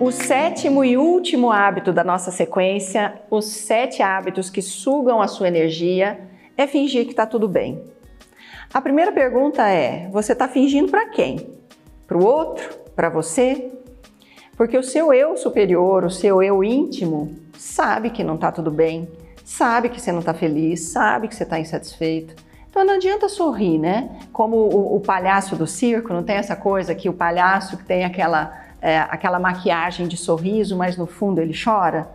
O sétimo e último hábito da nossa sequência, os sete hábitos que sugam a sua energia, é fingir que está tudo bem. A primeira pergunta é: você está fingindo para quem? Para o outro? Para você? Porque o seu eu superior, o seu eu íntimo, sabe que não está tudo bem, sabe que você não está feliz, sabe que você está insatisfeito. Então não adianta sorrir, né? Como o, o, palhaço do circo, não tem essa coisa que o palhaço que tem aquela, é, aquela maquiagem de sorriso, mas no fundo ele chora?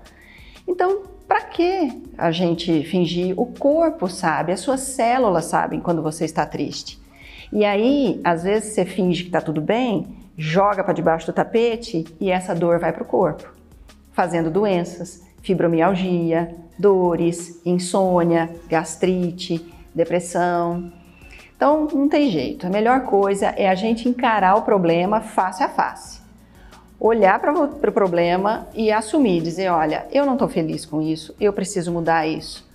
Então, para que a gente fingir? O corpo sabe, as suas células sabem quando você está triste. E aí, às vezes você finge que está tudo bem, joga para debaixo do tapete e essa dor vai para o corpo, fazendo doenças, fibromialgia, dores, insônia, gastrite, depressão. Então, não tem jeito. A melhor coisa é a gente encarar o problema face a face. Olhar para o pro problema e assumir, dizer: olha, eu não estou feliz com isso, eu preciso mudar isso.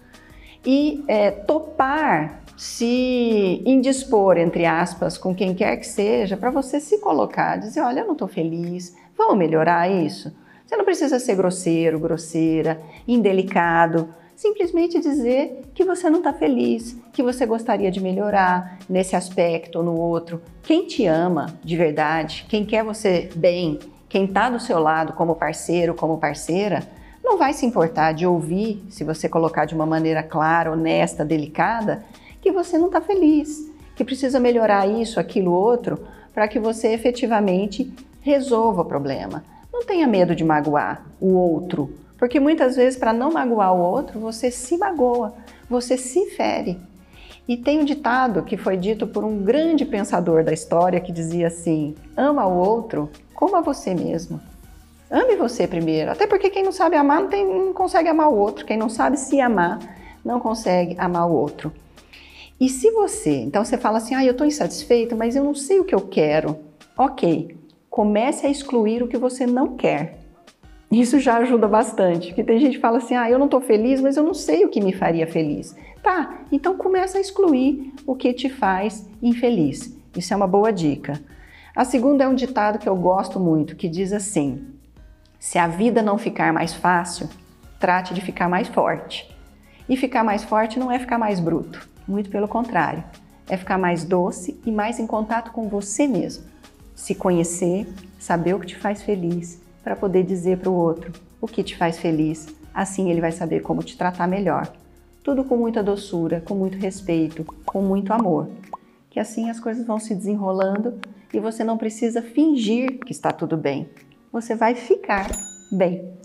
E é, topar se indispor, entre aspas, com quem quer que seja, para você se colocar, dizer: olha, eu não estou feliz, vamos melhorar isso. Você não precisa ser grosseiro, grosseira, indelicado. Simplesmente dizer que você não está feliz, que você gostaria de melhorar nesse aspecto ou no outro. Quem te ama de verdade, quem quer você bem, quem está do seu lado como parceiro, como parceira, não vai se importar de ouvir, se você colocar de uma maneira clara, honesta, delicada, que você não está feliz, que precisa melhorar isso, aquilo, outro, para que você efetivamente resolva o problema. Não tenha medo de magoar o outro, porque muitas vezes, para não magoar o outro, você se magoa, você se fere. E tem um ditado que foi dito por um grande pensador da história que dizia assim: ama o outro como a você mesmo. Ame você primeiro, até porque quem não sabe amar não, tem, não consegue amar o outro, quem não sabe se amar não consegue amar o outro. E se você, então você fala assim, ah, eu estou insatisfeito, mas eu não sei o que eu quero. Ok, comece a excluir o que você não quer. Isso já ajuda bastante, porque tem gente que fala assim, ah, eu não estou feliz, mas eu não sei o que me faria feliz. Tá, então começa a excluir o que te faz infeliz. Isso é uma boa dica. A segunda é um ditado que eu gosto muito, que diz assim: se a vida não ficar mais fácil, trate de ficar mais forte. E ficar mais forte não é ficar mais bruto. Muito pelo contrário, é ficar mais doce e mais em contato com você mesmo. Se conhecer, saber o que te faz feliz, para poder dizer para o outro o que te faz feliz. Assim ele vai saber como te tratar melhor. Tudo com muita doçura, com muito respeito, com muito amor. Que assim as coisas vão se desenrolando e você não precisa fingir que está tudo bem. Você vai ficar bem.